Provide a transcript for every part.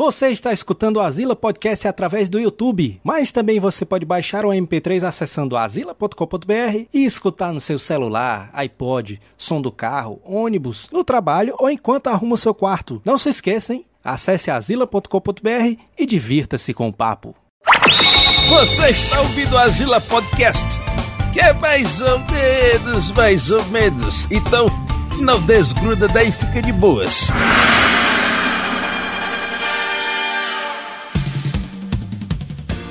Você está escutando o Azila Podcast através do YouTube, mas também você pode baixar o MP3 acessando azila.com.br e escutar no seu celular, iPod, som do carro, ônibus, no trabalho ou enquanto arruma o seu quarto. Não se esqueça, hein? Acesse azila.com.br e divirta-se com o papo. Você está ouvindo o Azila Podcast, que é mais ou menos, mais ou menos. Então, não desgruda daí, fica de boas.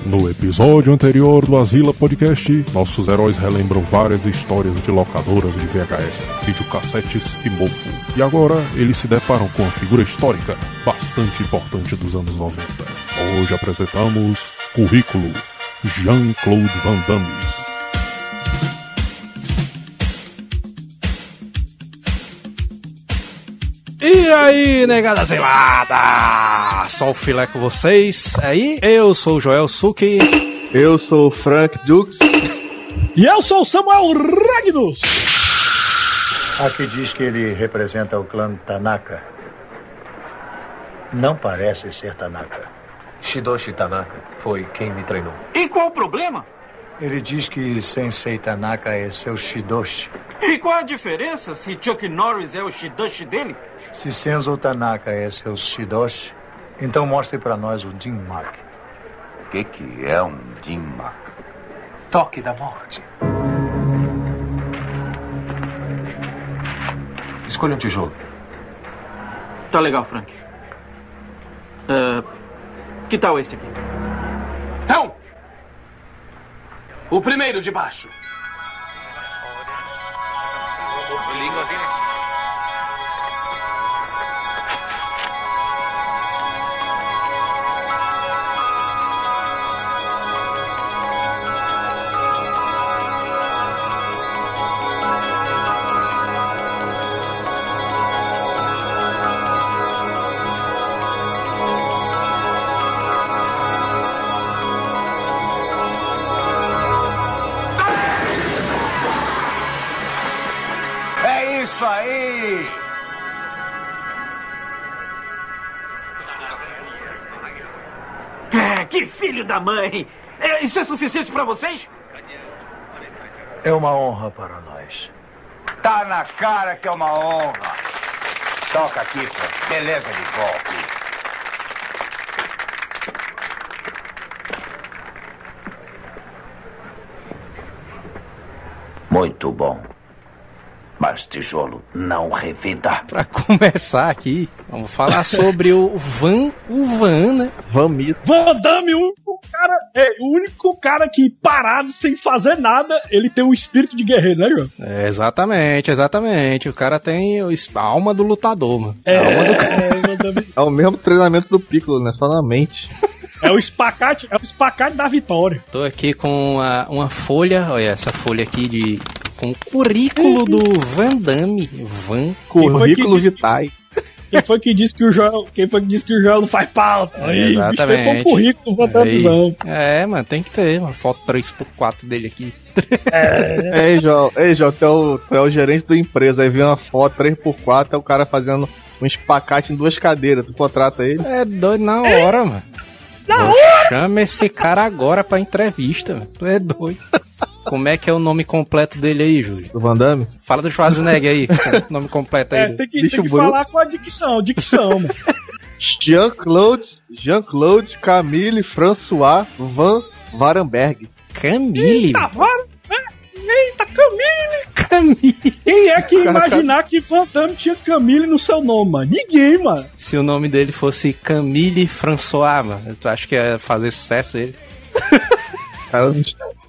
No episódio anterior do Azila Podcast, nossos heróis relembram várias histórias de locadoras de VHS, videocassetes e mofo. E agora eles se deparam com uma figura histórica bastante importante dos anos 90. Hoje apresentamos Currículo Jean-Claude Van Damme. E aí, negada zelada! Só o filé com vocês aí. Eu sou o Joel Suki. Eu sou o Frank Dukes. E eu sou o Samuel Ragnus. Aqui diz que ele representa o clã Tanaka. Não parece ser Tanaka. Shidoshi Tanaka foi quem me treinou. E qual o problema? Ele diz que Sensei Tanaka é seu Shidoshi. E qual a diferença se Chuck Norris é o Shidoshi dele? Se Senzo Tanaka é seu Shidoshi, então mostre para nós o Jin Mark. O que, que é um Jinma? Toque da morte. Escolha um tijolo. Tá legal, Frank. Ah, que tal este aqui? Então! O primeiro de baixo. Isso aí! É, que filho da mãe! É, isso é suficiente pra vocês? É uma honra para nós. Tá na cara que é uma honra. Toca aqui, Frank. Beleza de golpe. Muito bom. Mas tijolo não revida. Pra começar aqui, vamos falar sobre o Van, o Van, né? Vamito. Van Damme, o único cara, é, o único cara que parado, sem fazer nada, ele tem um espírito de guerreiro, né, João? É, exatamente, exatamente. O cara tem o a alma do lutador, mano. É, A alma do cara. é, Van É o mesmo treinamento do Piccolo, né? Só na mente. é o espacate, é o espacate da vitória. Tô aqui com a- uma folha, olha essa folha aqui de com o currículo do Van Damme, Van. Currículo disse- Vitae. Quem foi que disse que o Joel, quem foi que disse que o Joel não faz pauta? Aí, o bicho foi um Exatamente. currículo do Van Dammezão. É, mano, tem que ter uma foto 3x4 dele aqui. Ei, João, ei, João, tu é, o, tu é o gerente da empresa. Aí vem uma foto 3x4, é o cara fazendo um espacate em duas cadeiras. Tu contrata ele. É doido na hora, mano. Na Chama esse cara agora pra entrevista, mano. Tu é doido. Como é que é o nome completo dele aí, Júlio? Do Van Damme. Fala do Schwarzenegger aí. o nome completo aí. É, tem que, tem que falar com a dicção, dicção, mano. Jean-Claude, Jean-Claude, Camille, François, Van Varenberg. Camille. Eita, vara, é, eita, Camille! Camille. Quem é que ia imaginar que Van Damme tinha Camille no seu nome, mano? Ninguém, mano. Se o nome dele fosse Camille François, mano, tu acha que ia fazer sucesso ele? Cara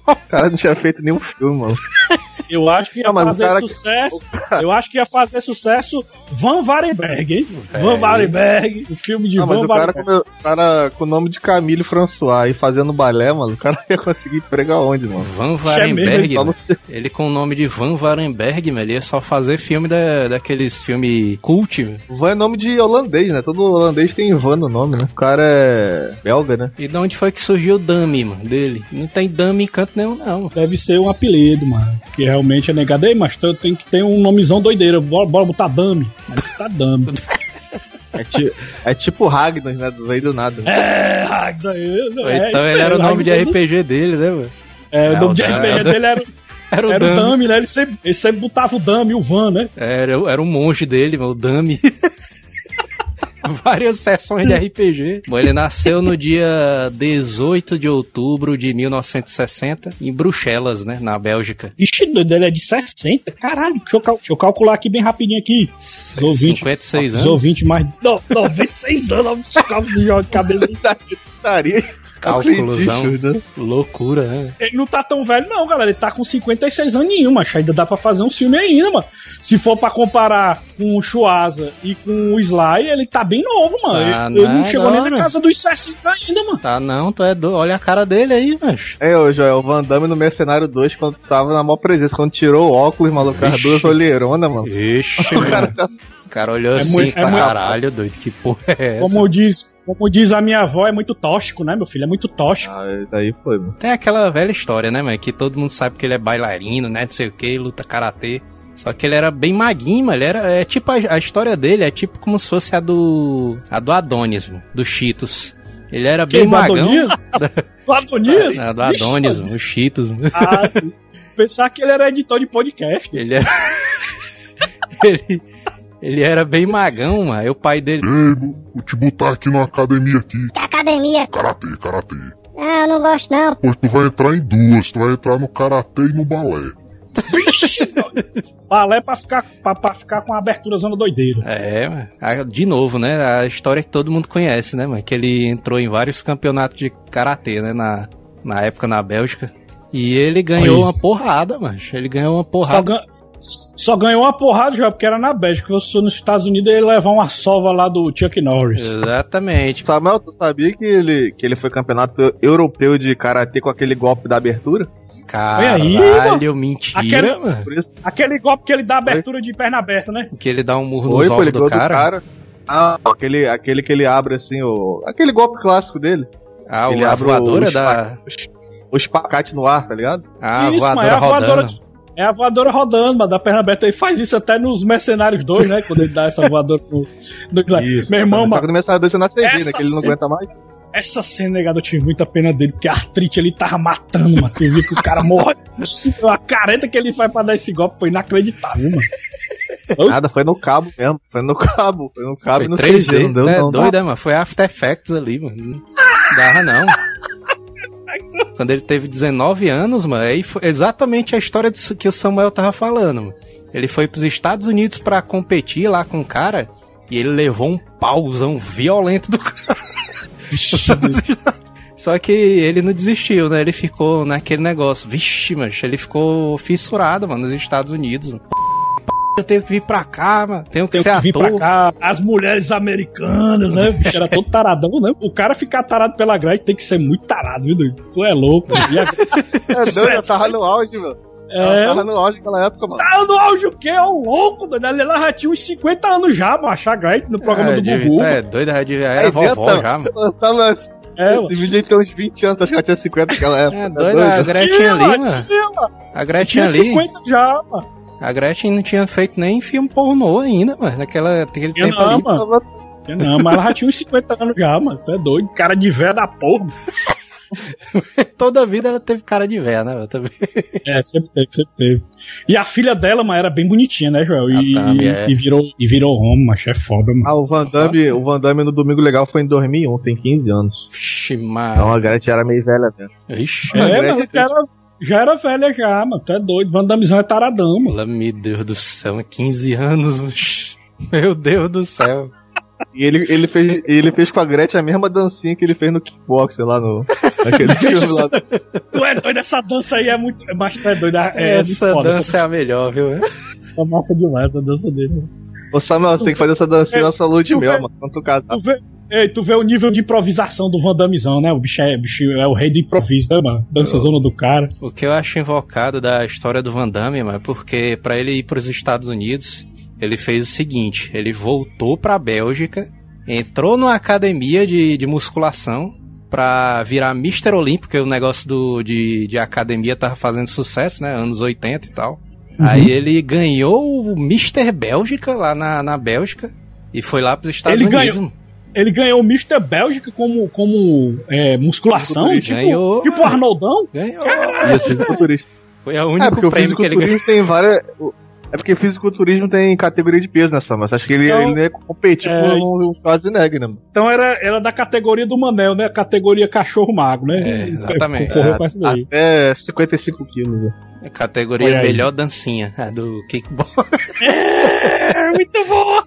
o cara não tinha feito nenhum filme, mano. Eu acho que ia Não, o fazer sucesso. Eu acho que ia fazer sucesso Van Varenberg, hein? Van Varenberg, o filme de Não, Van o cara, Varenberg. com, o cara com o nome de Camille François e fazendo balé, mano, o cara ia conseguir emprego aonde, mano? Van Isso é Varenberg. mesmo, Ele com o nome de Van Varenberg, mano, ele ia só fazer filme da, daqueles filme cult, mano. Van é nome de holandês, né? Todo holandês tem Van no nome, né? O cara é belga, né? E de onde foi que surgiu o Dummy, mano, dele? Não tem Dummy em canto nenhum, não. Deve ser um apelido, mano. Que realmente é negado. Ei, mas tem que ter um nomezão doideira. Bora, bora botar Dami. Tá Dami. É, ti, é tipo Ragnar, né? Do veio do nada. É, Ragnar. É, então ele era o nome de RPG dele, né, mano? É, o nome de RPG dele era. Era o, era Dami. o Dami, né? Ele sempre, ele sempre botava o Dami, o Van, né? Era, era o monge dele, o Dami. várias sessões de RPG. Bom, ele nasceu no dia 18 de outubro de 1960, em Bruxelas, né, na Bélgica. Vixe, ele é de 60? Caralho, deixa eu, deixa eu calcular aqui bem rapidinho aqui. Os ouvintes, 56 anos. Os ouvintes mais... Não, 96 anos, de cabeça. Cálculosão. Né? Loucura, né? Ele não tá tão velho, não, galera. Ele tá com 56 aninhos, mas ainda dá pra fazer um filme ainda, mano. Se for pra comparar com o Chuasa e com o Sly, ele tá bem novo, mano. Tá ele, ele, não chegou nem na casa dos 60 ainda, mano. Tá não, tu é do... olha a cara dele aí, macho. É, ô Joel, o Van Damme no Mercenário 2, quando tava na maior presença, quando tirou o óculos, maluco, as duas olheironas, mano. Ixi, o cara, tá... o cara olhou é assim, muito, é caralho, muito... doido, que porra é essa? Como diz, como diz a minha avó, é muito tóxico, né, meu filho? É muito tóxico. Ah, isso aí foi, mano. Tem aquela velha história, né, mano? Que todo mundo sabe que ele é bailarino, né? Não sei o que, luta karatê. Só que ele era bem maguinho, mano. Ele era. É tipo a, a, história dele é tipo como se fosse a do. a do Adonis, mano, do Cheetos. Ele era bem magão. do Adonis? É, do Adonis, mano, o Cheetos. Ah, sim. Pensar que ele era editor de podcast. Ele era. ele, ele era bem magão, mano. Aí o pai dele. Ei, vou te botar aqui numa academia aqui. Que academia? Karatê, karatê. Ah, eu não gosto não. Pois tu vai entrar em duas. Tu vai entrar no karatê e no balé. Vixe! balé pra ficar, pra, pra, ficar com a abertura zona doideira. É, de novo, né? A história que todo mundo conhece, né, mano? Que ele entrou em vários campeonatos de karatê, né? Na, na época na Bélgica. E ele ganhou uma porrada, mano. Ele ganhou uma porrada. Só, só ganhou uma porrada já, porque era na Bélgica. Se fosse nos Estados Unidos, ele ia levar uma sova lá do Chuck Norris. Exatamente. Samuel, tu sabia que ele, que ele foi campeonato europeu de karatê com aquele golpe da abertura? Caralho, mentira, aquele, mano. Aquele golpe que ele dá abertura de perna aberta, né? Que ele dá um murro no ovos do cara. do cara. Ah, aquele, aquele que ele abre assim, o. Aquele golpe clássico dele. Ah, ele a abre voadora o, da. O espacate no ar, tá ligado? Ah, isso, voadora é a voadora. É a voadora rodando, mas da perna aberta. Ele faz isso até nos Mercenários 2, né? Quando ele dá essa voadora no. Isso, Meu irmão, mano. Só que no Mercenário 2 você não né? Que ele não aguenta mais. Essa cena, negado, eu tive muita pena dele, porque a artrite ele tava matando, mano. Viu que o cara morre. A careta que ele faz pra dar esse golpe foi inacreditável, mano. Nada, foi no cabo mesmo. Foi no cabo. Foi no cabo foi e no 3D. 3D não deu, é não, doido, não. mano. Foi After Effects ali, mano. Não dava, não. Quando ele teve 19 anos, mano, aí foi exatamente a história que o Samuel tava falando, mano. Ele foi pros Estados Unidos para competir lá com o cara e ele levou um pauzão violento do cara. Só que ele não desistiu, né? Ele ficou naquele negócio. Vixe, mas ele ficou fissurado, mano, nos Estados Unidos. Eu tenho que vir pra cá, mano. Tenho que tenho ser que vir pra cá. As mulheres americanas, né? O bicho era todo taradão, né? O cara ficar tarado pela grade tem que ser muito tarado, viu, doido? Tu é louco. Mano. A... é doido, eu tava no auge, mano. É, tava no auge naquela época, mano. Tava no auge o quê? É o louco, doido. Ela já tinha uns 50 anos já, mano. Achar Grant no programa é, do Gugu. É doido, já era é, vovó já, mano. Tava... É, Esse vídeo tem uns 20 anos, acho que ela tinha 50 naquela época. É doido, tá a Gretchen ali, mano. A Gretchen ali. 50 já, mano. A Gretchen não tinha feito nem filme pornô ainda, mano. Naquela, naquele tempo não, ali. Mano. Não, mas ela já tinha uns 50 anos já, mano. Tu é doido. Cara de véia da porra. Toda a vida ela teve cara de véia, né? Também. É, sempre teve, sempre teve. E a filha dela, mano, era bem bonitinha, né, Joel? E, Damme, é. e virou, e virou home, mas é foda, mano. Ah, o Van Damme, o Van Damme no Domingo Legal foi em 2001, tem 15 anos. Vixe, mano. Então a Gretchen era meio velha mesmo. Ixi, é, mas já era velha já, mano. Tu é doido. Van Dammezão é taradão, mano. Meu Deus do céu, 15 anos. Meu Deus do céu. E ele, ele, fez, ele fez com a Gretchen a mesma dancinha que ele fez no kickboxer lá no. Naquele filme lá. Tu é doido, essa dança aí é muito. Mas tu é doido. É, é essa dança essa... é a melhor, viu? É massa demais essa dança dele. Ô Samuel, você tem que fazer essa dancinha é, na sua lua de mel, mano. Quando tu casar. Tu vê, ei, tu vê o nível de improvisação do Van Dammezão, né? O bicho é, o bicho é o rei do improviso, né, mano? Dança zona do cara. O que eu acho invocado da história do Van Damme, mano, é porque pra ele ir pros Estados Unidos, ele fez o seguinte: ele voltou pra Bélgica entrou numa academia de, de musculação pra virar Mr. Olímpico, porque o negócio do, de, de academia tava fazendo sucesso, né? Anos 80 e tal. Uhum. Aí ele ganhou o Mr. Bélgica lá na, na Bélgica. E foi lá pros Estados Ele Unidos. ganhou. Ele ganhou o Mr. Bélgica como, como é, musculação, tipo, Ganhou, tipo o Arnoldão. Ganhou. Isso, fisiculturista. Foi o É, único porque o prêmio que ele ganhou. tem várias. o- É porque fisiculturismo tem categoria de peso nessa, mas acho que ele, Então, ele não ia competir é, com o Schwarzenegger, né? mano? Então era, era da categoria do Manel, né? Categoria cachorro mago, né? É, exatamente. Concorreu com essa daí. Até 55 quilos. né? A categoria Olha aí. melhor dancinha, a do kickbox. É, muito bom!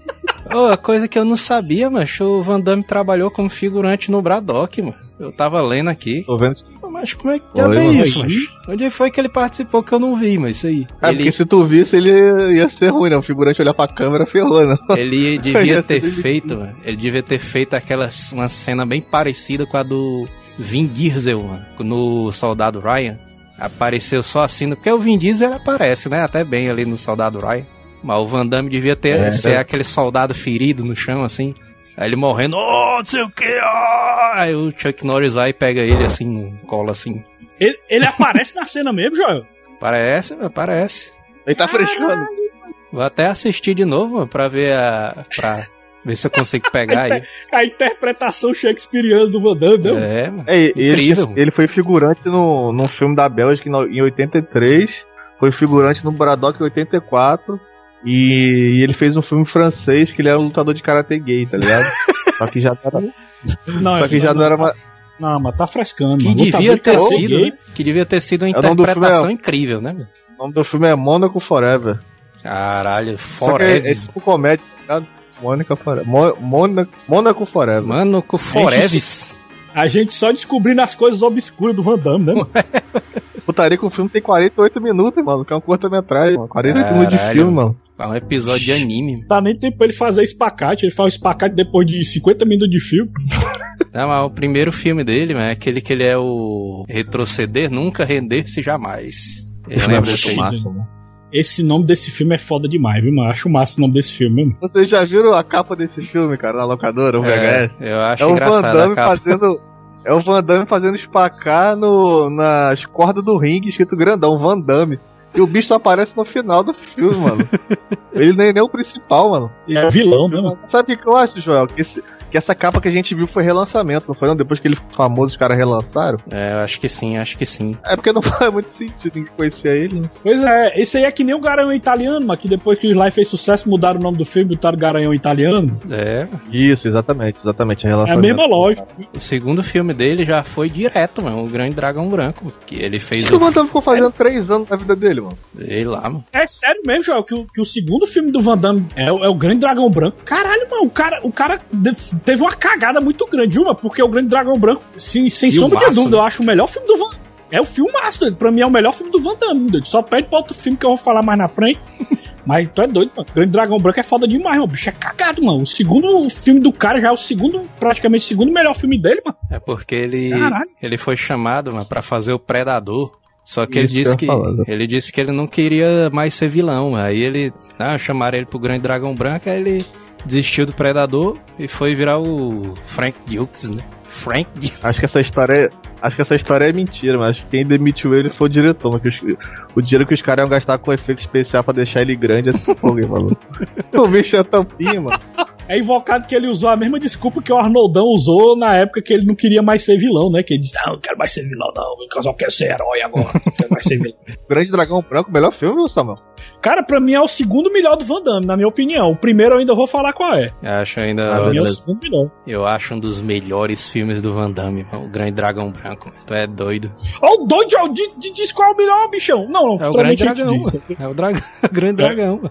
Ô, a coisa que eu não sabia, mas o Van Damme trabalhou como figurante no Braddock, mano. Eu tava lendo aqui. Tô vendo. Mas como é que é aí, isso, mano. mas Onde foi que ele participou que eu não vi, mas isso aí. É, ele, porque se tu visse, ele ia ser ruim, né? O figurante olhar pra câmera ferrou, né? ele devia Ia ter feito, mano. Ele devia ter feito aquela uma cena bem parecida com a do Vin Diesel, mano, no Soldado Ryan. Apareceu só assim, porque o Vin Diesel aparece, né? Até bem ali no Soldado Ryan. Mas o Van Damme devia ter É, ser né? aquele soldado ferido no chão, assim. Aí ele morrendo, oh, não sei o que, oh! Aí o Chuck Norris vai e pega ele assim, no colo assim. Ele, ele aparece na cena mesmo, Joel? Parece, mano, parece. Ele tá frescando. Vou até assistir de novo, mano, pra ver a. pra ver se eu consigo pegar aí. A interpretação shakespeariana do Van Damme, não? É, mano. É, ele, Incrível. ele foi figurante no, num filme da Bélgica em 83, foi figurante no Braddock em 84, e, ele fez um filme francês que ele era um lutador de karatê gay, tá ligado? Só que já não era, Não, só que já não era mais. Não, mas tá frescando. Que mano. devia ter sido, né? Que devia ter sido uma É filme, interpretação é- incrível, né? mano? O nome do filme é Monaco Forever. Caralho, Só que é, é Forever. tipo comédia, tá ligado? Mônica Forever. Mo, Mônaco, Mônaco Forever. Mano, com Foreves. A gente só descobrindo as coisas obscuras do Van Damme, né? mano? Putaria que o filme tem 48 minutos, mano, que é um curta-metragem, mano. 48 minutos de Caralho, filme, mano. É um episódio de anime. Dá nem tempo pra ele fazer espacate. Ele faz o espacate depois de 50 minutos de filme. Não, mas o primeiro filme dele, mano, é aquele que ele é o retroceder, nunca render-se jamais. Eu lembro desse aí. massa, Esse nome desse filme é foda demais, viu, mano? Acho massa o nome desse filme mesmo. Vocês já viram a capa desse filme, cara, na locadora, o VHS? É, eu acho É o Van engraçado Damme capa. fazendo. É o Van Damme fazendo espacar no, nas cordas do ringue, escrito grandão, Van Damme. E o bicho só aparece no final do filme, mano. Ele nem, nem é o principal, mano. Ele é vilão, né, mano? Sabe o que eu acho, Joel? Que, esse- que essa capa que a gente viu foi relançamento, não foi não? Depois que ele ficou famoso, os caras relançaram. É, eu acho que sim, acho que sim. É porque não faz muito sentido ninguém conhecer ele, né? Pois é, esse aí é que nem o Garanhão Italiano, mas que depois que o Sly fez sucesso, mudaram o nome do filme, botaram Garanhão Italiano. É, Isso, exatamente, exatamente. É a mesma lógica. o segundo filme dele já foi direto, mano, o Grande Dragão Branco, que ele fez o o... Damme ficou fazendo três anos na vida dele, mano? Sei lá, mano. É sério mesmo, Joel, que o, que o segundo filme do Van Damme é, o- é o Grande Dragão Branco. Caralho, mano, o cara, o cara teve uma cagada muito grande, viu, mano? Porque o Grande Dragão Branco, sem, sem sombra de Filmaço, dúvida, né? eu acho o melhor filme do Van É o filmaço dele. Pra mim é o melhor filme do Van Damme. doido. Só pede pra outro filme que eu vou falar mais na frente. Mas tu é doido, mano. Grande Dragão Branco é foda demais, mano. O bicho é cagado, mano. O segundo filme do cara já é o segundo, praticamente o segundo melhor filme dele, mano. É porque ele, Caralho. ele foi chamado mano, pra fazer o Predador. Só que ele Isso disse que ele disse que ele não queria mais ser vilão. Aí ele, ah, chamaram ele pro Grande Dragão Branco, aí ele desistiu do Predador e foi virar o Frank Dukes, né? Frank Dukes. Acho que essa história é. Acho que essa história é mentira, mas acho que quem demitiu ele foi o diretor, mas os- o dinheiro que os caras iam gastar com efeito especial pra deixar ele grande, esse fogo, ele falou. O bicho é tampinha, mano. É invocado que ele usou a mesma desculpa que o Arnoldão usou na época que ele não queria mais ser vilão, né? Que ele disse, não, não quero mais ser vilão, não. Eu só quero ser herói agora. Não quero mais ser vilão. Grande Dragão Branco, melhor filme, Samuel? Cara, pra mim é o segundo melhor do Van Damme, na minha opinião. O primeiro eu ainda vou falar qual é. Eu acho ainda. Pra mim é o segundo melhor. eu acho um dos melhores filmes do Van Damme, mano, o Grande Dragão Branco. mano. Tu é doido. Ó, o doido, ó, de, de, diz qual é o melhor, bichão. Não, não, É o Grande Dragão, diz. mano. É o, dragão, o Grande Dragão. mano.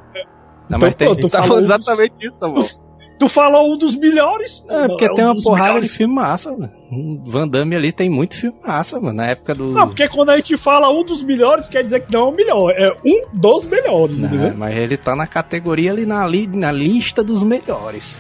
Não, Então, mas tem, pô, tu Tá falou, exatamente isso, Samuel. tu falou um dos melhores. É, porque um tem uma porrada de filme massa. O Van Damme ali tem muito filme massa, mano. Na época do. Não, porque quando a gente fala um dos melhores, quer dizer que não é o melhor. É um dos melhores, Não, entendeu? mas ele tá na categoria ali na, li, na lista dos melhores.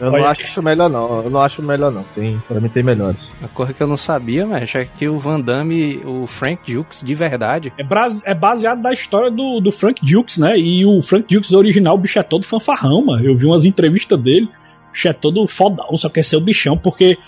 Eu não acho melhor, não. Eu não acho melhor, não. Tem, pra mim tem melhores. Uma coisa que eu não sabia, mas é que o Van Damme, o Frank Dukes, de verdade. É, é baseado na história do, do Frank Dukes, né? E o Frank Dukes original, o bicho é todo fanfarrão, mano. Eu vi umas entrevistas dele, o bicho é todo fodão, só quer ser o bichão, porque,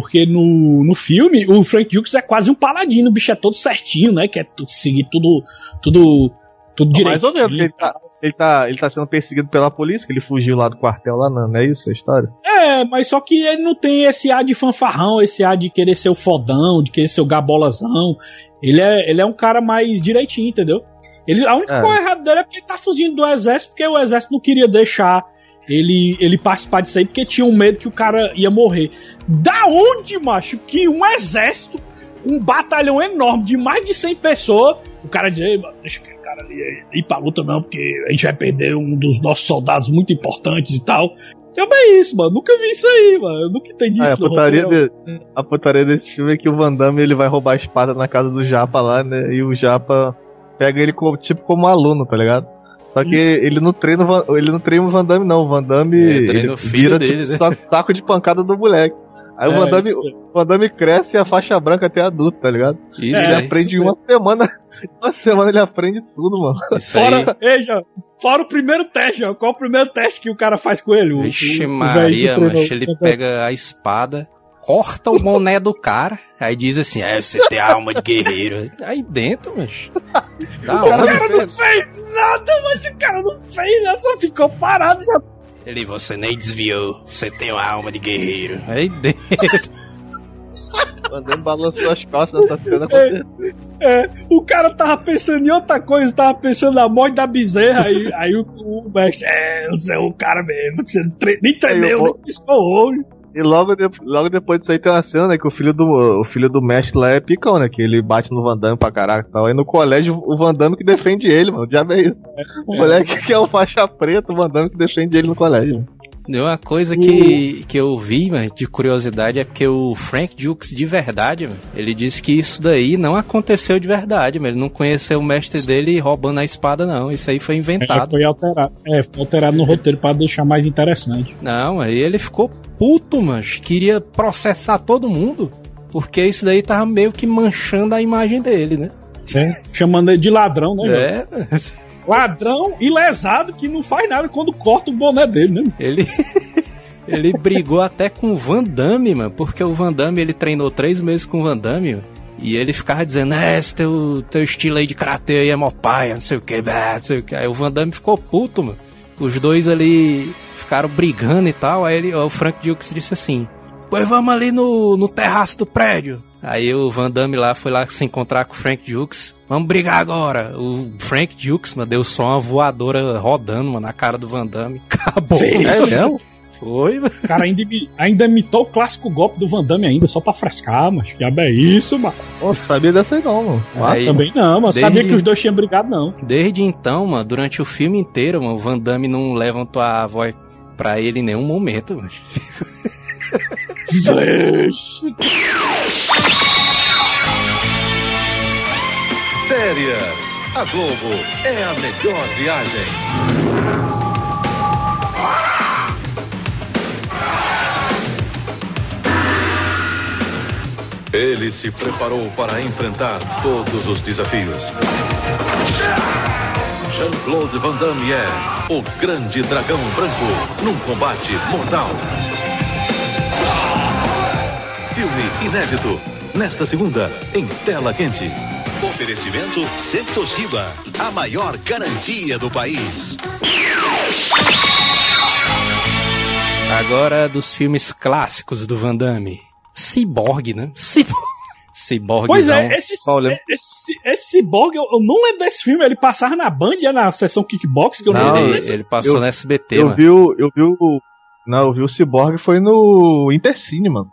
porque no, no filme o Frank Dukes é quase um paladino, o bicho é todo certinho, né? Quer seguir tudo, tudo Tudo direito. Mais ou menos, ele tá, ele, tá, ele tá sendo perseguido pela polícia, que ele fugiu lá do quartel lá, não, não é isso a história? É, mas só que ele não tem esse ar de fanfarrão, esse ar de querer ser o fodão, de querer ser o gabolazão. Ele é, ele é um cara mais direitinho, entendeu? Ele, a única É. coisa errada dele é porque ele tá fugindo do exército, porque o exército não queria deixar ele, ele participar disso aí, porque tinha um medo que o cara ia morrer. Da onde, macho, que um exército, um batalhão enorme de mais de 100 pessoas, o cara diz, "Ei, mano, deixa aquele cara ali ir pra luta não, porque a gente vai perder um dos nossos soldados muito importantes e tal. É isso, mano. Nunca vi isso aí, mano. Eu nunca entendi Ah, isso a, putaria de- a putaria desse filme é que o Van Damme ele vai roubar a espada na casa do Japa lá, né? E o Japa pega ele como, tipo como aluno, tá ligado? Só que Isso. ele não treina o Van- ele não treina o Van Damme, não. O Van Damme É, treina ele o filho vira dele, tipo, né? saco, saco de pancada do moleque. Aí o, É, Van Damme, o Van Damme cresce e a faixa branca até adulto, tá ligado? Isso É, ele aí. aprende em isso uma semana. Em uma semana ele aprende tudo, mano. Isso aí. Fora, ei, João, fora o primeiro teste, João. Qual o primeiro teste que o cara faz com ele? O, Vixe o- o Maria, mas ele pega a espada, corta o boné do cara, aí diz assim, é, você tem a alma de guerreiro. Aí dentro, mas... Tá O cara não fez nada, mas o cara não fez nada, só ficou parado já. Ele, você nem desviou, você tem uma alma de guerreiro. Aí dentro... O Van Damme balançou as costas nessa cena. com certeza. É, o cara tava pensando em outra coisa, tava pensando na morte da bezerra, aí, aí o, o mestre, é, você é o cara mesmo, você não tre- nem tremeu, nem piscou o olho. E logo, de- logo depois disso aí tem uma cena, né, que o filho do, o filho do mestre lá é picão, né, que ele bate no Van Damme pra caraca e tal. Aí no colégio, o Van Damme que defende ele, mano, já é isso. O moleque que é o faixa preta, o Van Damme que defende ele no colégio. Mano. Deu uma coisa que, que eu vi, mano, de curiosidade, é porque o Frank Dukes de verdade, mano, ele disse que isso daí não aconteceu de verdade, mas ele não conheceu o mestre dele roubando a espada, não. Isso aí foi É, inventado. foi alterado, é, foi alterado no roteiro pra deixar mais interessante. Não, aí ele ficou puto, mas queria processar todo mundo, porque isso daí tava meio que manchando a imagem dele, né? É, chamando ele de ladrão, né? É, Ladrão e lesado que não faz nada quando corta o boné dele, né? ele. Ele brigou até com o Van Damme, mano, porque o Van Damme ele treinou três meses com o Van Damme, e ele ficava dizendo, é, esse teu, teu estilo aí de karatê aí é mó paia, não sei o que, não sei o que. Aí o Van Damme ficou puto, mano. Os dois ali ficaram brigando e tal, aí ele, o Frank Dukes disse assim, pois vamos ali no, no terraço do prédio. Aí o Van Damme lá foi lá se encontrar com o Frank Dukes. Vamos brigar agora. O Frank Dukes, mano, deu só uma voadora rodando, mano, na cara do Van Damme. Acabou. Sim. É? Foi, mano. O cara ainda, ainda imitou o clássico golpe do Van Damme ainda, só pra frescar, mas que diabo é isso, mano? Pô, não sabia dessa aí não, mano. Aí- Também não, mas desde- sabia que os dois tinham brigado, não. Desde então, mano, durante o filme inteiro, mano, o Van Damme não levantou a voz pra ele em nenhum momento, mano. Vixe. Férias. A Globo é a melhor viagem. Ele se preparou para enfrentar todos os desafios. Jean-Claude Van Damme é o grande dragão branco num combate mortal. Filme inédito. Nesta segunda, em tela quente. Oferecimento Septoshiba, a maior garantia do país. Agora dos filmes clássicos do Van Damme. Cyborg, né? Cyborg. Cyborg. Pois é, esse, Qual, lembra? esse, esse Cyborg, eu, eu não lembro desse filme, ele passava na Band, na sessão kickbox, que eu não, Não, lembro ele, desse ele passou Eu- no SBT, Eu mano. vi o. Eu vi o. Não, eu vi o Cyborg foi no Intercine, mano.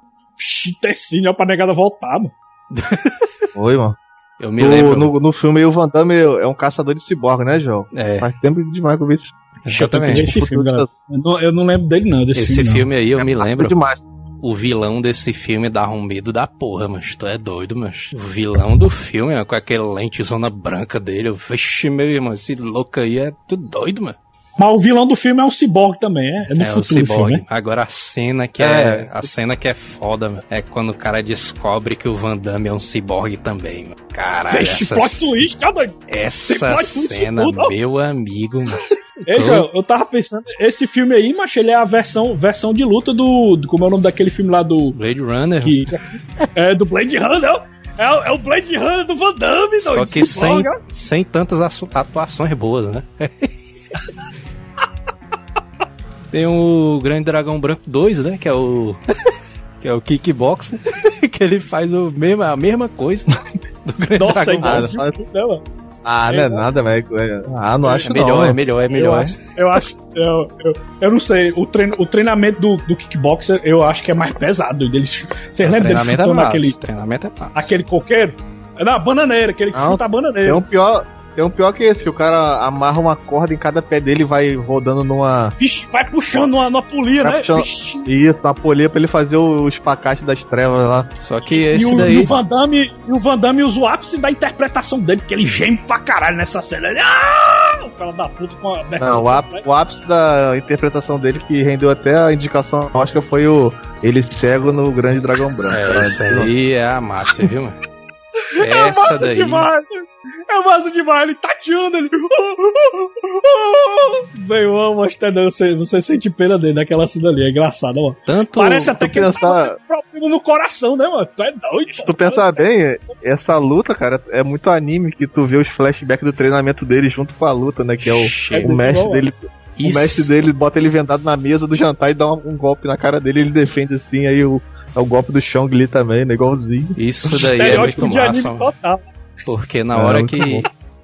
Ó, pra negada voltar, mano. Foi, mano. Eu me No, lembro. no, no filme aí o Van Damme é um caçador de ciborgue, né, João? É, Faz tempo demais que eu vi esse Psh, eu tô exatamente. esse filme, galera. Eu não, eu não lembro dele, não, desse Esse filme. filme aí eu me Tempo lembro. demais. O vilão desse filme dá um medo da porra, mas tu é doido, mas O vilão do filme, mano, com aquela lentezona branca dele. Eu, Vixe, meu irmão, esse louco aí é tudo doido, mano. Mas o vilão do filme é um cyborg também, é, é no é futuro o o filme, né? Agora a cena que é, É. a cena que é foda, mano, é quando o cara descobre que o Van Damme é um cyborg também, mano. Caralho, Vixe, essa, plot twist, tá doido? essa cena, tudo, meu amigo, mano. Ei, João, eu tava pensando, esse filme aí, mas ele é a versão, versão de luta do, do. Como é o nome daquele filme lá do. Blade Runner. Que, é do Blade Runner. É, é, o Blade Runner do Van Damme, Só que sem, sem tantas atuações boas, né? Tem o Grande Dragão Branco 2, né? Que é o. que é o kickboxer, que ele faz o mesmo, a mesma coisa do Grande Nossa, Dragão é Branco. Não, ah, não é, é nada, velho. Ah, não acho é melhor, não. É melhor, é melhor. Eu acho, eu, acho eu, eu, eu, não sei, o, treino, o treinamento do, do kickboxer eu acho que é mais pesado. Deles, vocês lembram dele chutando é aquele. Treinamento é fácil. Aquele coqueiro? É da bananeira, aquele que não, chuta a bananeira. Tem um pior, tem um pior que esse, que o cara amarra uma corda em cada pé dele e vai rodando numa. Vixe, vai puxando numa, numa polia, vai né? Puxando... Isso, uma polia pra ele fazer o espacate das trevas lá. Só que esse e o, daí. E o Van Damme, e o Van Damme usa o ápice da interpretação dele, porque ele geme pra caralho nessa cena. Ele. Ah! Fala da puta com a. Não, o, ápice, o ápice da interpretação dele, que rendeu até a indicação Oscar, foi o. Ele cego no Grande Dragão Branco. É, essa aí é a massa, viu, mano? Essa é daí. Demais? É massa demais, ele tateando, ele. Bem, eu amo não, você, você sente pena dele naquela cena ali, é engraçado, mano. Tanto Parece até que pensar... ele tá problema no coração, né, mano? Tu é doido. Se tu pensar bem, essa luta, cara, é muito anime que tu vê os flashbacks do treinamento dele junto com a luta, né? Que é o, é o mestre dele. Isso. O mestre dele bota ele vendado na mesa do jantar e dá um, um golpe na cara dele, ele defende assim, aí o, é o golpe do Chong Li também, né? Igualzinho. Isso daí é muito massa. Total. Porque na hora que.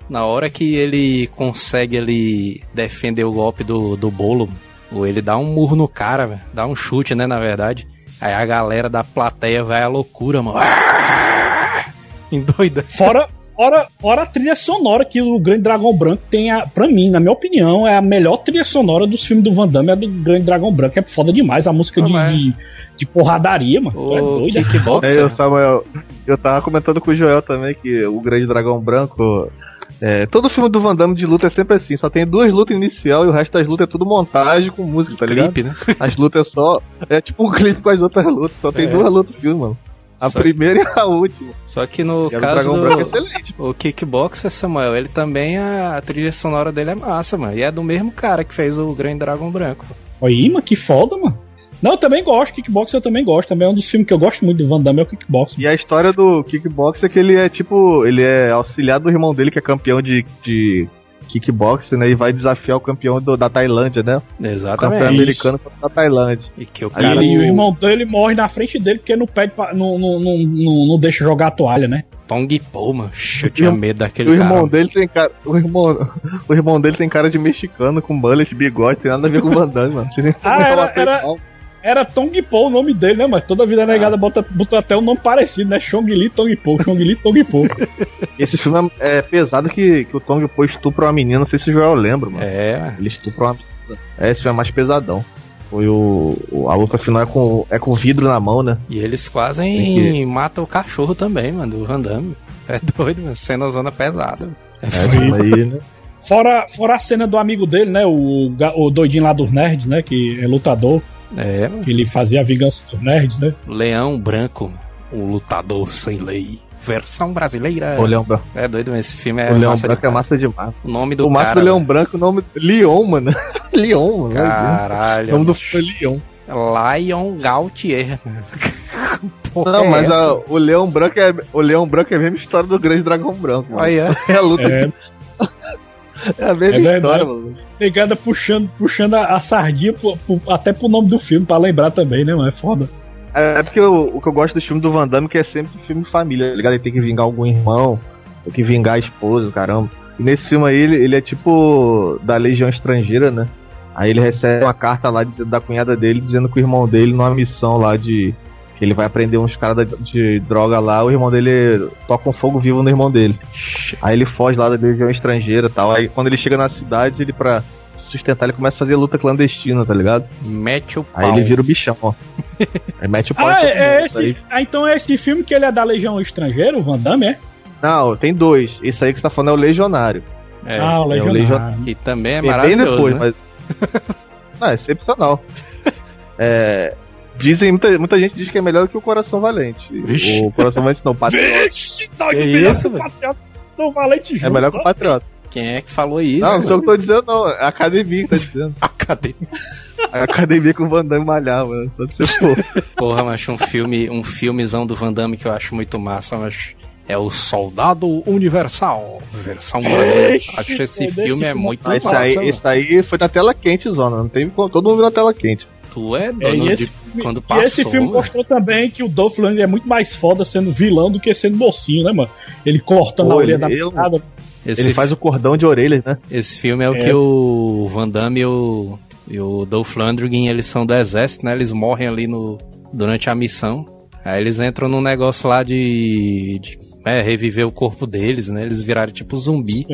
Na hora que ele consegue ele defender o golpe do, do bolo, ou ele dá um murro no cara, véio, dá um chute, né, na verdade. Aí a galera da plateia vai à loucura, mano. Endoida. Fora, fora, fora a trilha sonora que o Grande Dragão Branco tem, a, pra mim, na minha opinião, é a melhor trilha sonora dos filmes do Van Damme, é a do Grande Dragão Branco. É foda demais a música de, de, de, porradaria, mano. O é doido. Kickboxer. É, eu, Samuel, eu tava comentando com o Joel também que o Grande Dragão Branco é, todo filme do Van Damme de luta é sempre assim, só tem duas lutas inicial e o resto das lutas é tudo montagem com música, tá ligado? Clipe, né? As lutas é só. É tipo um clipe com as outras lutas, só tem é. duas lutas no filme, mano. A só primeira que... e a última. Só que no e caso do, é o Kickboxer, Samuel, ele também, a, a, trilha sonora dele é massa, mano. E é do mesmo cara que fez o Grande Dragão Branco. Aí, mano, que foda, mano. Não, eu também gosto, Kickbox eu também gosto. Também é um dos filmes que eu gosto muito do Van Damme é o Kickbox. E a história do Kickbox é que ele é tipo, ele é auxiliar do irmão dele que é campeão de, de kickboxing, né? E vai desafiar o campeão do, da Tailândia, né? Exatamente. O campeão americano contra a Tailândia. E que o cara... E, o irmão dele morre na frente dele porque não pede pra, não, não, não, não, não deixa jogar a toalha, né? Tong Po, mano. Eu tinha medo daquele o irmão Dele tem cara, o, irmão, o irmão dele tem cara de mexicano com bullet, bigode, tem nada a ver com o Van Damme, mano. ah, era, era, era Tong Po o nome dele, né? Mas toda vida negada ah. bota, bota até um nome parecido, né? Chong Li Tong Po, Chong Li Tong Po. Esse filme é, é pesado que, que o Tong Po estupra uma menina, não sei se o Joel lembra, mano. É. Ele estupra uma menina. É, esse filme é mais pesadão. Foi o, o. A luta final é com, é com vidro na mão, né? E eles quase que... matam o cachorro também, mano, do Van Damme. É doido, mano. Cena zona pesada. É, é aí, né? Fora, fora a cena do amigo dele, né? O, o doidinho lá dos nerds, né? Que é lutador. É. Que ele fazia a vingança dos nerds, né? Leão Branco, o lutador sem lei. Versão brasileira. O Leão Branco. É doido, mas esse filme é. O Leão Branco é massa demais. O nome do o cara. O do Leão Branco, o nome. Leon, mano. Leon, mano. Caralho. O nome do filme é Leon. Lion Gautier. Não, é mas a, o Leão Branco é o Leão Branco é a mesma história do Grande Dragão Branco. Mano. Aí é. é a luta. É. É a mesma é história, mano. Pegada puxando, puxando a, a sardinha pro, pro, até pro nome do filme, pra lembrar também, né, mano? É foda. É, é porque eu, o que eu gosto do filme do Van Damme é que é sempre filme família, tá ligado? Ele tem que vingar algum irmão, tem que vingar a esposa, caramba. E nesse filme aí, ele, ele é tipo da Legião Estrangeira, né? Aí ele recebe uma carta lá de, da cunhada dele dizendo que o irmão dele, numa missão lá de ele vai aprender uns caras de droga lá, o irmão dele toca um fogo vivo no irmão dele. Aí ele foge lá da legião estrangeira e tal. Aí quando ele chega na cidade, ele pra sustentar, ele começa a fazer luta clandestina, tá ligado? Mete o pau. Aí ele vira o bichão, ó. Aí mete o pau. Ah, é, é esse, ah, então é esse filme que ele é da Legião Estrangeira, o Van Damme, é? Não, tem dois. Esse aí que você tá falando é o Legionário. É, ah, o Legionário. É o Legion... Que também é maravilhoso, bem depois, né? mas... Não, é excepcional. é... Dizem, muita, muita gente diz que é melhor do que o Coração Valente. Vixe. O Coração Valente não, Patriota. Vixe, tá é isso, Patriota. São Valente junto. É melhor que o Patriota. Quem é que falou isso? Não, não sou eu que tô dizendo, não. É a academia que tá dizendo. academia. A academia que o Van Damme malhava, né? Só ser fofo. Porra, mas um filme, um filmezão do Van Damme que eu acho muito massa, mas é o Soldado Universal, versão brasileira. Acho que esse filme é muito esse, massa. aí, mano. esse aí foi na tela quente, Zona. Não teve como- todo mundo na tela quente. É É, dono e, esse de quando e passou. esse filme mano. mostrou também que o Dolph Lundgren é muito mais foda sendo vilão do que sendo mocinho, né, mano? Ele cortando Pô, a orelha da eu- parada. Esse, Ele faz o cordão de orelhas, né? esse filme é o É. que o Van Damme e o, e o Dolph Lundgren, eles são do exército, né? Eles morrem ali no, durante a missão. Aí eles entram num negócio lá de, de é, reviver o corpo deles, né? Eles viraram tipo zumbi.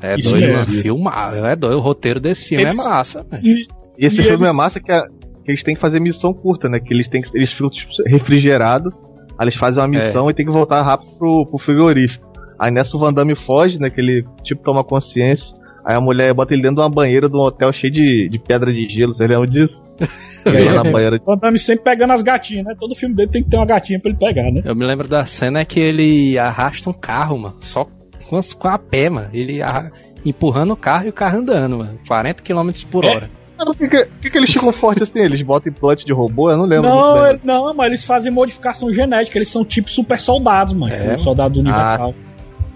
É, Isso doido, mano. Filmar, é doido. O roteiro desse filme Eles- é massa, velho. E, E esse E filme eles- é massa que, a- que eles têm que fazer missão curta, né? Que eles têm que, eles ficam tipo, refrigerados, aí eles fazem uma missão e tem que voltar rápido pro, pro frigorífico. Aí nessa o Van Damme foge, né? Que ele tipo toma consciência. Aí a mulher bota ele dentro de uma banheira de um hotel cheio de, de pedra de gelo, você lembra disso? Ele na banheira. o Van Damme sempre pegando as gatinhas, né? Todo filme dele tem que ter uma gatinha pra ele pegar, né? Eu me lembro da cena que ele arrasta um carro, mano. Só com, a pé, mano. Ele arra- empurrando o carro e o carro andando, mano. 40 km por É. hora. Por que, que, por que que eles ficam fortes assim? Eles botam implante de robô? Eu não lembro. Não, ele- não, mas eles fazem modificação genética, eles são tipo super soldados, mano. É, o soldado universal.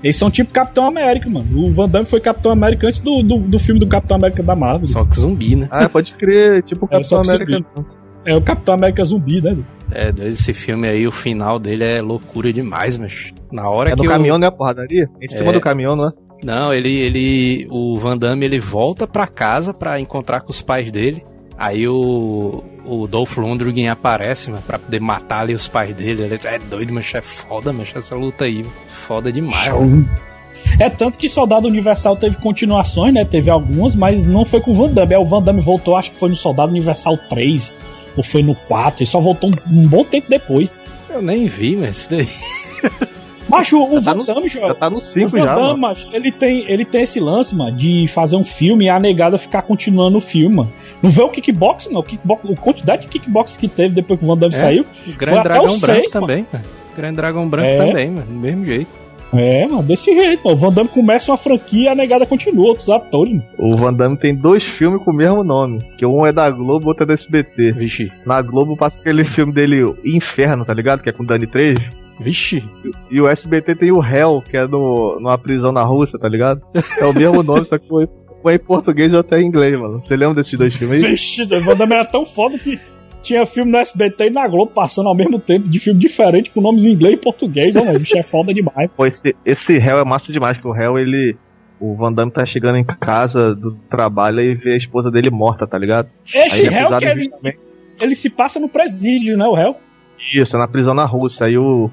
Eles são tipo Capitão América, mano. O Van Damme foi Capitão América antes do, do, do filme do Capitão América da Marvel. Só que zumbi, né? Ah, pode crer, tipo o É, Capitão América. É o Capitão América zumbi, né? É, esse filme aí, o final dele é loucura demais, mas na hora É que no o- caminhão, né, a porradaria? Em cima É. do caminhão, não é? Não, ele, ele, o Van Damme, ele volta pra casa pra encontrar com os pais dele. Aí o, o Dolph Lundgren aparece, mano, pra poder matar ali os pais dele. Ele é doido, mas é foda, mas essa luta aí, foda demais. mano. É tanto que Soldado Universal teve continuações, né? Teve algumas, mas não foi com o Van Damme. Aí o Van Damme voltou, acho que foi no Soldado Universal 3, ou foi no 4, e só voltou um, um bom tempo depois. Eu nem vi, mas isso daí. Macho, o Já tá Van Damme, Já tá no o 5 Van já, Damme, mano. macho, ele tem, ele tem esse lance, mano, de fazer um filme e a negada ficar continuando o filme, mano. Não vê o kickbox, não. O kickbox, a quantidade de kickbox que teve depois que o Van Damme É, saiu. O Foi Grande até Dragão o Branco seis, também, mano. Grande Dragão Branco É. também, mano. Do mesmo jeito. É, mano, desse jeito, mano. O Van Damme começa uma franquia e a negada continua, outros atores, mano. O Van Damme tem dois filmes com o mesmo nome. Que um é da Globo, outro é da SBT. Vixe, Na Globo passa aquele filme dele, Inferno, tá ligado? Que é com o Dani Trejo. Vixe. E o SBT tem o Hell, que é no, numa prisão na Rússia, tá ligado? É o mesmo nome, só que foi, foi em português ou até em inglês, mano. Você lembra desses dois filmes aí? Vixe, o Van Damme era tão foda que tinha filme no SBT e na Globo passando ao mesmo tempo, de filme diferente, com nomes em inglês e português, ó, mano. O bicho é foda demais. Pô, esse, esse Hell é massa demais, porque o Hell, ele. O Van Damme tá chegando em casa do trabalho e vê a esposa dele morta, tá ligado? Esse Aí é acusado que ele, ele se passa no presídio, né, o réu? Isso, é na prisão na Rússia. Aí o,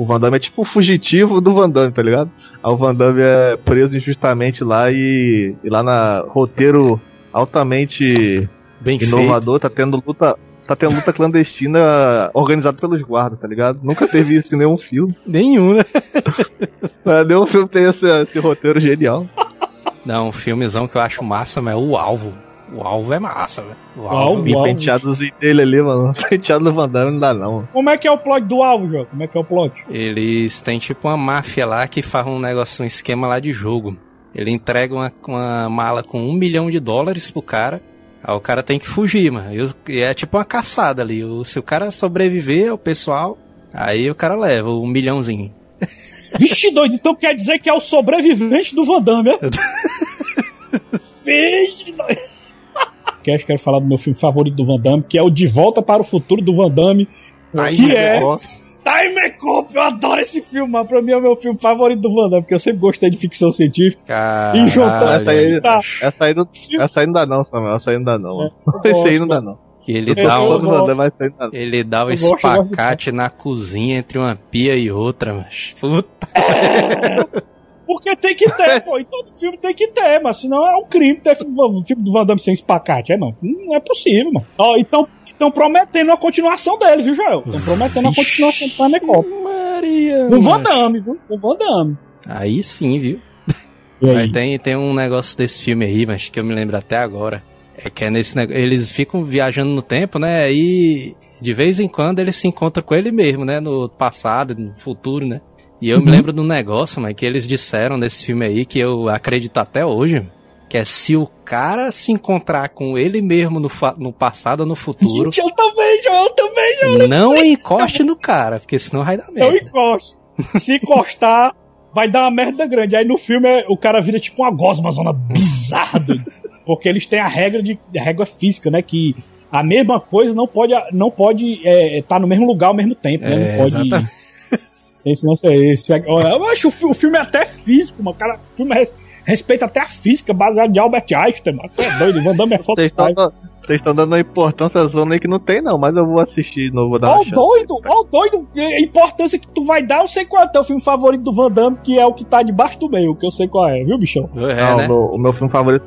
o Van Damme é tipo o fugitivo do Van Damme, tá ligado? Aí o Van Damme é preso injustamente lá e, e lá na roteiro altamente Bem feito. inovador, tá tendo luta. Tá tendo luta clandestina organizada pelos guardas, tá ligado? Nunca teve isso em nenhum filme. Nenhum, né? É, nenhum filme tem esse, esse roteiro genial. Não, um filmezão que eu acho massa, mas é o alvo. O alvo é massa, velho. O Alvo, alvo. Penteadozinho dele ali, mano. Penteado do Van Damme não dá não. Como é que é o plot do alvo, João? Como é que é o plot? Eles têm tipo uma máfia lá que faz um negócio, um esquema lá de jogo. Ele entrega uma, uma mala com um milhão de dólares pro cara. Aí o cara tem que fugir, mano. E, o- é tipo uma caçada ali. O- se o cara sobreviver, o pessoal. Aí o cara leva um milhãozinho. Vixe, doido, então quer dizer que é o sobrevivente do Van Damme, é? Vixe, doido. Que acho que quero falar do meu filme favorito do Van Damme, que é o De Volta para o Futuro do Van Damme. que é Time Cop. Eu adoro esse filme, mano. Pra mim é o meu filme favorito do Van Damme, porque eu sempre gostei de ficção científica. Caralho, E juntando- Essa aí, Tá. essa aí não, essa aí não dá não, Samuel. Essa aí não dá não. mano. eu Esse aí gosto, não dá não. Ele dá um, não não. ele dá de- espacate na cozinha entre uma pia e outra, mas puta. Porque tem que ter, pô. E todo filme tem que ter, mas senão é um crime ter filme, filme do Van Damme sem espacate, é, mano? Não é possível, mano. Ó, então estão prometendo a continuação dele, viu, Joel? Estão prometendo a continuação do Time Cop. Maria. O Van. Damme, viu? O Van Damme. Aí sim, viu? Mas tem, tem um negócio desse filme aí, mas que eu me lembro até agora. É que é nesse negócio. Eles ficam viajando no tempo, né? E de vez em quando eles se encontram com ele mesmo, né? No passado, no futuro, né? E eu uhum. me lembro de um negócio, mas que eles disseram nesse filme aí, que eu acredito até hoje, que é se o cara se encontrar com ele mesmo no, no passado ou no futuro. Gente, eu também, eu também, eu Não encoste no cara, porque senão vai dar merda. Eu encosto. Se encostar, vai dar uma merda grande. Aí no filme o cara vira tipo uma gosma zona bizarra, porque eles têm a regra de a regra física, né, que a mesma coisa não pode não pode estar é, tá no mesmo lugar ao mesmo tempo, né? É, não pode exatamente. Esse não sei, esse, eu acho o, filme é até físico, mano. Cara, o filme res, respeita até a física baseada em Albert Einstein, mano. Você é doido, Van Damme é foda. Vocês estão dando importância à zona aí que não tem, não, mas eu vou assistir de novo. Ó, oh, doido, ó, oh, doido, a importância que tu vai dar, eu sei qual é o teu filme favorito do Van Damme, que é o que tá debaixo do meio, que eu sei qual é, viu, bichão? É, não, né? meu, o meu filme favorito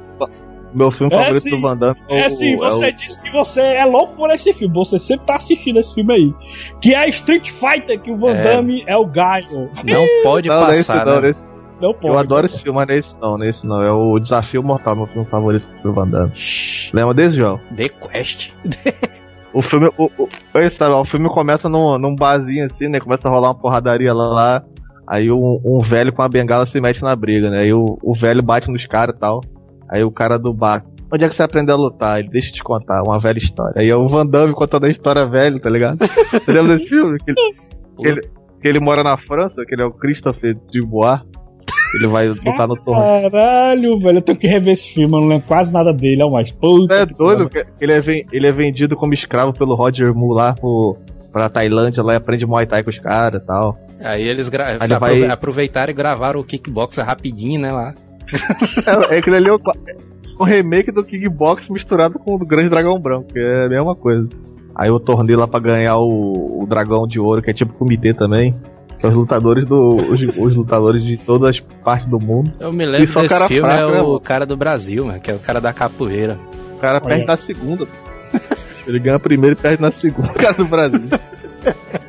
meu filme é favorito sim, do Van Damme é, é sim, você é o... disse que você é louco por esse filme, você sempre tá assistindo esse filme aí. Que é Street Fighter, que o Van é. Damme é o Gaio. Não pode não, passar, não, né? Nesse, não pode. Eu adoro esse filme, mas nesse não, nesse não. É o Desafio Mortal, meu filme favorito do Van Damme. Shhh. Lembra desse, João? The Quest. o filme, o, o, esse, o filme começa num, num barzinho assim, né? Começa a rolar uma porradaria lá, lá. Aí um, um, velho com uma bengala se mete na briga, né? Aí o, o velho bate nos caras e tal. Aí o cara do bar, onde é que você aprendeu a lutar? Ele, deixa eu te contar, uma velha história. Aí é o Van Damme contando a história velha, tá ligado? Você lembra desse filme? Que ele, que ele, que ele mora na França, que ele é o Christopher Dubois. Ele vai lutar no torneio. Caralho, velho, eu tenho que rever esse filme, eu não lembro quase nada dele, é mais puta. É doido, ele é, ele é vendido como escravo pelo Roger Moore lá pro, pra Tailândia, lá e aprende Muay Thai com os caras e tal. Aí eles gra... Aí vai... aproveitaram e gravaram o kickboxer rapidinho, né, lá. É, é aquele ali é o, o remake do Kickbox misturado com o do Grande Dragão Branco, que é a mesma coisa. Aí eu tornei lá pra ganhar o, o Dragão de Ouro, que é tipo comitê também. Que é os lutadores do. Os, os, lutadores de todas as partes do mundo. Eu me lembro desse cara filme, fraco, é né, o cara do Brasil, mano, que é o cara da capoeira. O cara perde na segunda. Ele ganha primeiro e perde na segunda. O cara do Brasil.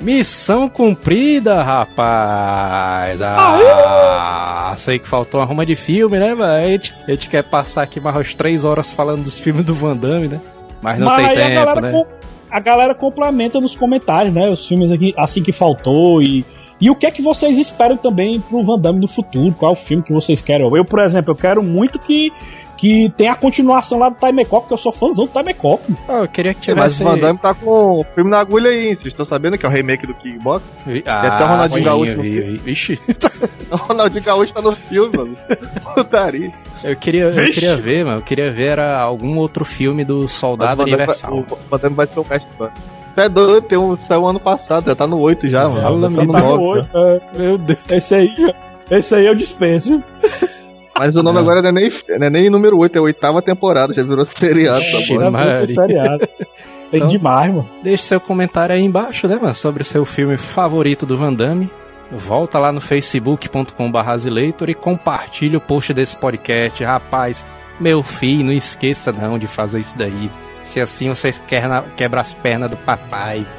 Missão cumprida, rapaz! Ah, sei que faltou uma ruma de filme, né, velho? A gente, a gente quer passar aqui mais umas três horas falando dos filmes do Van Damme, né? Mas não Mas tem tempo, a né? Com, a galera complementa nos comentários, né? Os filmes aqui, assim que faltou e... E o que é que vocês esperam também pro Van Damme no futuro? Qual é o filme que vocês querem? Eu, por exemplo, eu quero muito que que tem a continuação lá do Time Cop, que eu sou fãzão do Time Cop. Ah, eu queria que tivesse... Mas o Van Damme tá com o filme na agulha aí, vocês estão sabendo que é o remake do Kickbox? Ah, até o Ronaldinho Gaúcho. Vi, vi, vixe. o Ronaldinho Gaúcho tá no filme, mano. Putaria. Eu queria, eu queria ver, mano. Eu queria ver era algum outro filme do Soldado Universal. Vai, o Van Damme vai ser o mestre, mano. Você é doido, tem um, saiu ano passado, já tá no 8 já, mano. Fala, tá no, tá no 8, é. Meu Deus. Esse aí, esse aí eu dispenso. Mas o nome é. agora não é, nem, não é nem número 8, é a oitava temporada, já virou seriado. Tá seriado. Tem então, demais, mano. Deixe seu comentário aí embaixo, né, mano, sobre o seu filme favorito do Van Damme. Volta lá no facebook.com.br e compartilha o post desse podcast. Rapaz, meu filho, não esqueça não de fazer isso daí. Se assim você quebra as pernas do papai.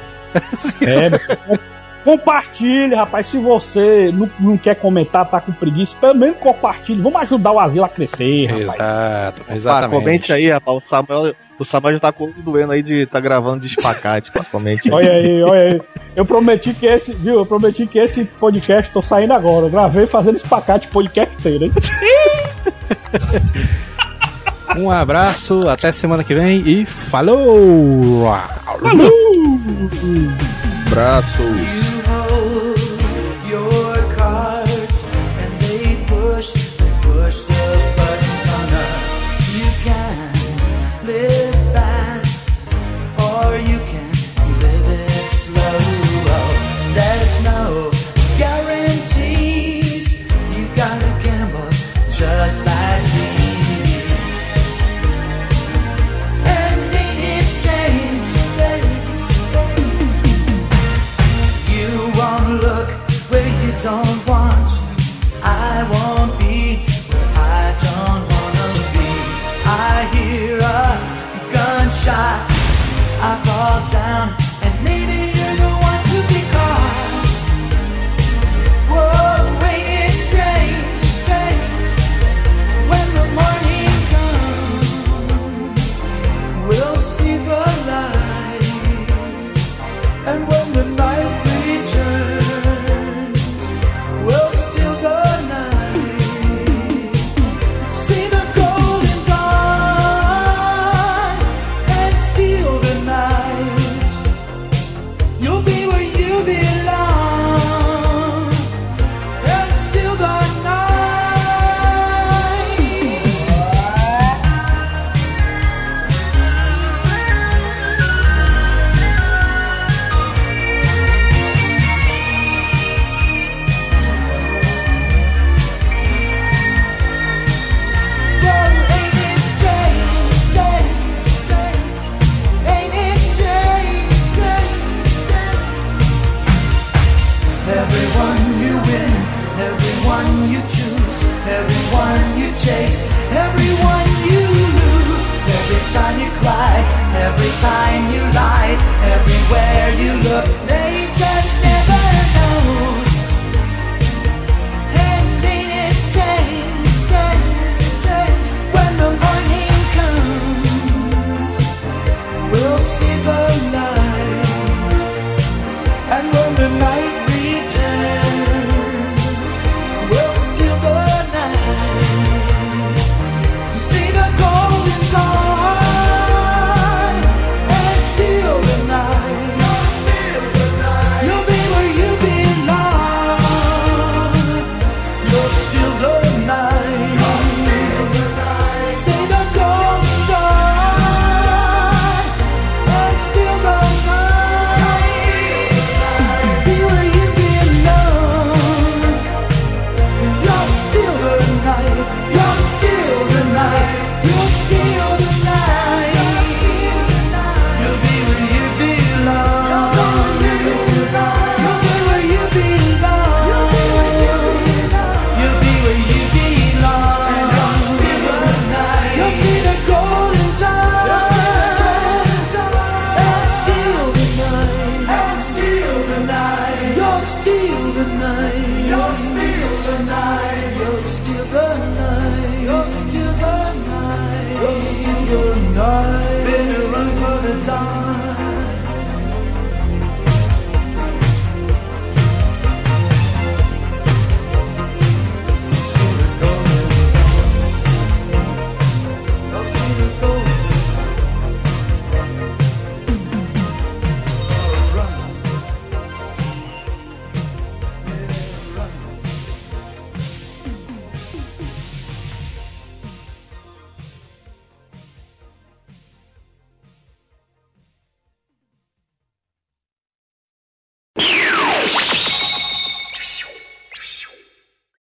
É, Compartilhe, rapaz. Se você não, não, quer comentar, tá com preguiça, pelo menos compartilhe. Vamos ajudar o asilo a crescer, rapaz. Exato, exatamente. Ah, comente aí, rapaz. O Samuel, o Samuel já tá com doendo aí de tá gravando de espacate, pá. Comente aí. Olha aí, olha aí. Eu prometi que esse, viu? Eu prometi que esse podcast tô saindo agora. Eu gravei fazendo espacate podcast inteiro, hein? Um abraço, até semana que vem e falou! Falou! Abraço!